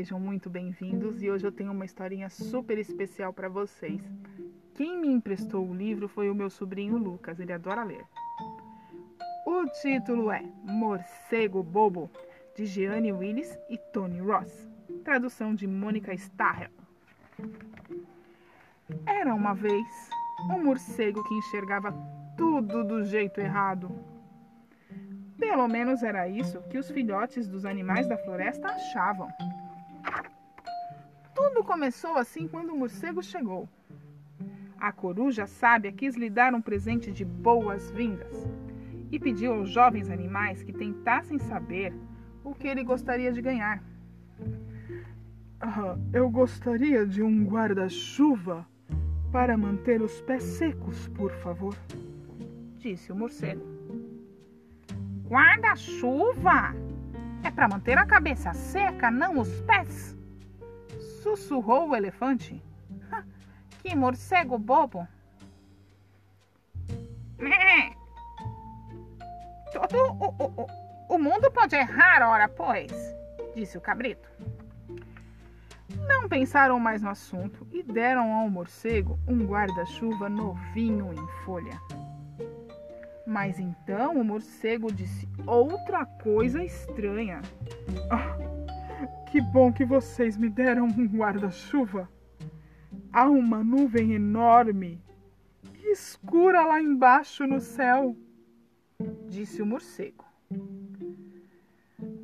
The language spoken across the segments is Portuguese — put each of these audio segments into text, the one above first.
sejam muito bem-vindos e hoje eu tenho uma historinha super especial para vocês. Quem me emprestou o livro foi o meu sobrinho Lucas, ele adora ler. O título é Morcego Bobo, de Jeanne Willis e Tony Ross. Tradução de Mônica Starrell. Era uma vez um morcego que enxergava tudo do jeito errado. Pelo menos era isso que os filhotes dos animais da floresta achavam. Tudo começou assim quando o morcego chegou. A coruja sábia quis lhe dar um presente de boas-vindas e pediu aos jovens animais que tentassem saber o que ele gostaria de ganhar. Ah, eu gostaria de um guarda-chuva para manter os pés secos, por favor, disse o morcego. Guarda-chuva? É para manter a cabeça seca, não os pés? Sussurrou o elefante. Que morcego bobo! Todo o, o, o mundo pode errar, ora pois, disse o cabrito. Não pensaram mais no assunto e deram ao morcego um guarda-chuva novinho em folha. Mas então o morcego disse outra coisa estranha. Ah, que bom que vocês me deram um guarda-chuva. Há uma nuvem enorme e escura lá embaixo no céu, disse o morcego.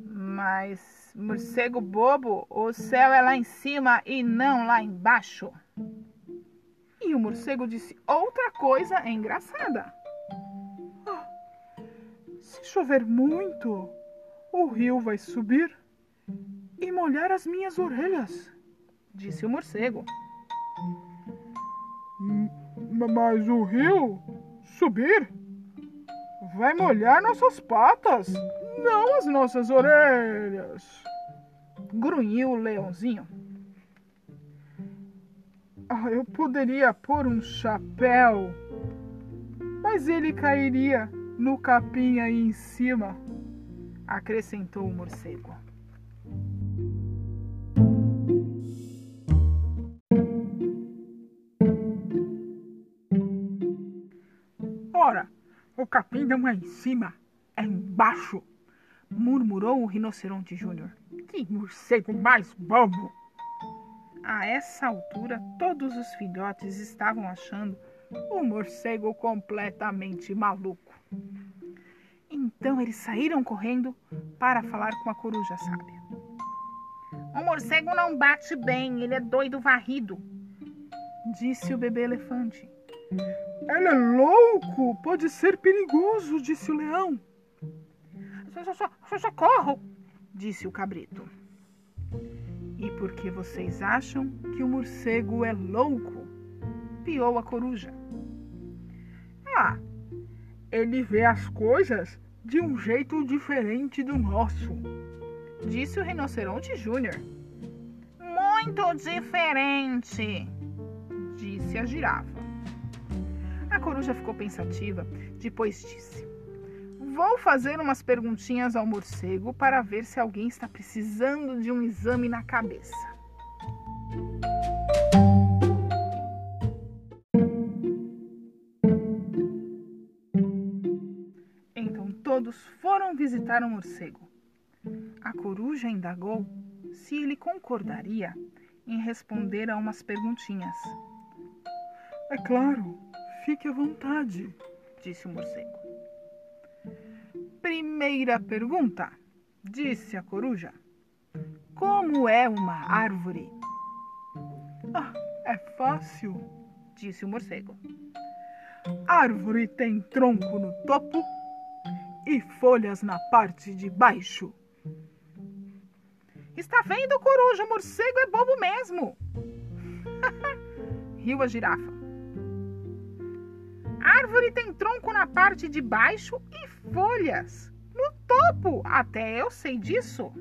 Mas, morcego bobo, o céu é lá em cima e não lá embaixo. E o morcego disse outra coisa engraçada. Se chover muito, o rio vai subir e molhar as minhas orelhas, disse o morcego. Mas o rio subir vai molhar nossas patas, não as nossas orelhas, grunhiu o leãozinho. Ah, eu poderia pôr um chapéu, mas ele cairia no capim aí em cima, acrescentou o morcego. Ora, o capim não é em cima, é embaixo, murmurou o rinoceronte Júnior. Que morcego mais bobo! A essa altura, todos os filhotes estavam achando o morcego completamente maluco. Então eles saíram correndo para falar com a coruja sábia. O morcego não bate bem, ele é doido varrido, disse o bebê elefante. Ele é louco, pode ser perigoso, disse o leão. Socorro, disse o cabrito. E por que vocês acham que o morcego é louco? piou a coruja. Ele vê as coisas de um jeito diferente do nosso, disse o rinoceronte Júnior. Muito diferente, disse a girafa. A coruja ficou pensativa, depois disse: Vou fazer umas perguntinhas ao morcego para ver se alguém está precisando de um exame na cabeça. Visitar o morcego. A coruja indagou se ele concordaria em responder a umas perguntinhas. É claro, fique à vontade, disse o morcego. Primeira pergunta, disse a coruja. Como é uma árvore? Ah, é fácil, disse o morcego. Árvore tem tronco no topo e folhas na parte de baixo. Está vendo, coruja? O morcego é bobo mesmo. Riu a girafa. Árvore tem tronco na parte de baixo e folhas no topo. Até eu sei disso.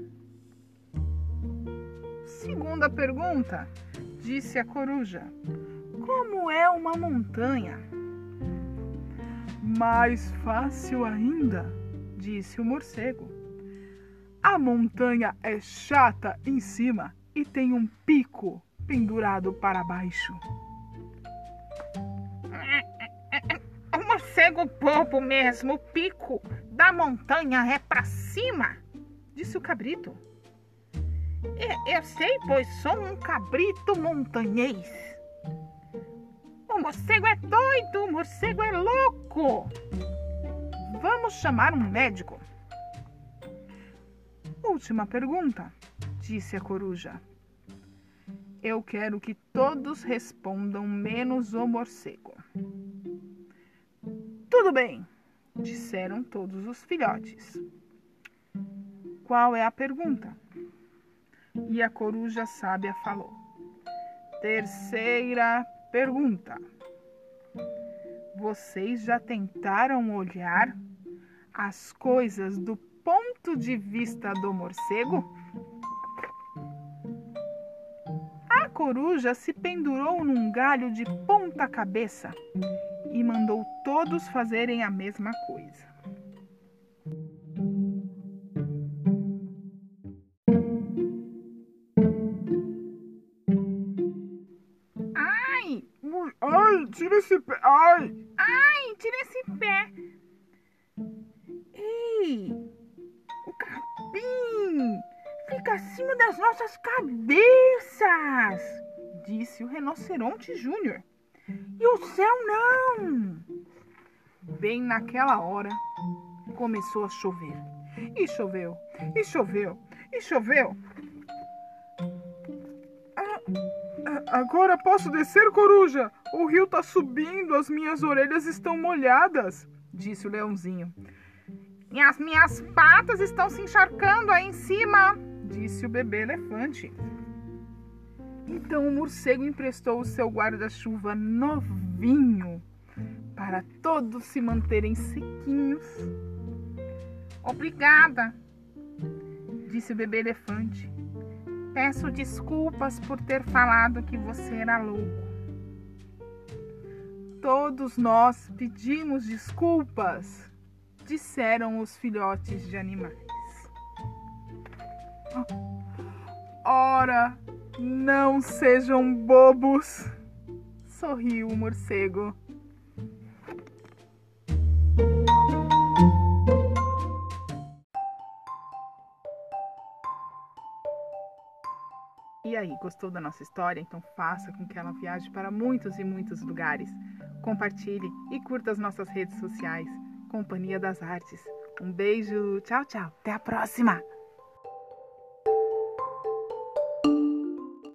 Segunda pergunta, disse a coruja. Como é uma montanha? Mais fácil ainda, disse o morcego. A montanha é chata em cima e tem um pico pendurado para baixo. O morcego bobo mesmo, o pico da montanha é para cima, disse o cabrito. Eu sei, pois sou um cabrito montanhês. O morcego é doido, o morcego é louco. Vamos chamar um médico. Última pergunta, disse a coruja. Eu quero que todos respondam menos o morcego. Tudo bem, disseram todos os filhotes. Qual é a pergunta? E a coruja sábia falou: Terceira pergunta. Vocês já tentaram olhar as coisas do ponto de vista do morcego? A coruja se pendurou num galho de ponta cabeça e mandou todos fazerem a mesma coisa. Ai! Ai, tira esse pé! Ai! Ai, tira esse pé! O capim fica acima das nossas cabeças! Disse o rinoceronte Júnior. E o céu não! Bem naquela hora começou a chover. E choveu, e choveu, e choveu. Ah, ah, agora posso descer, coruja? O rio está subindo, as minhas orelhas estão molhadas, disse o leãozinho. E as minhas patas estão se encharcando aí em cima, disse o bebê elefante. Então o morcego emprestou o seu guarda-chuva novinho para todos se manterem sequinhos. Obrigada, disse o bebê elefante. Peço desculpas por ter falado que você era louco. Todos nós pedimos desculpas, disseram os filhotes de animais. Ora, não sejam bobos, sorriu o morcego. E aí, gostou da nossa história? Então faça com que ela viaje para muitos e muitos lugares. Compartilhe e curta as nossas redes sociais. Companhia das Artes. Um beijo, tchau, tchau. Até a próxima!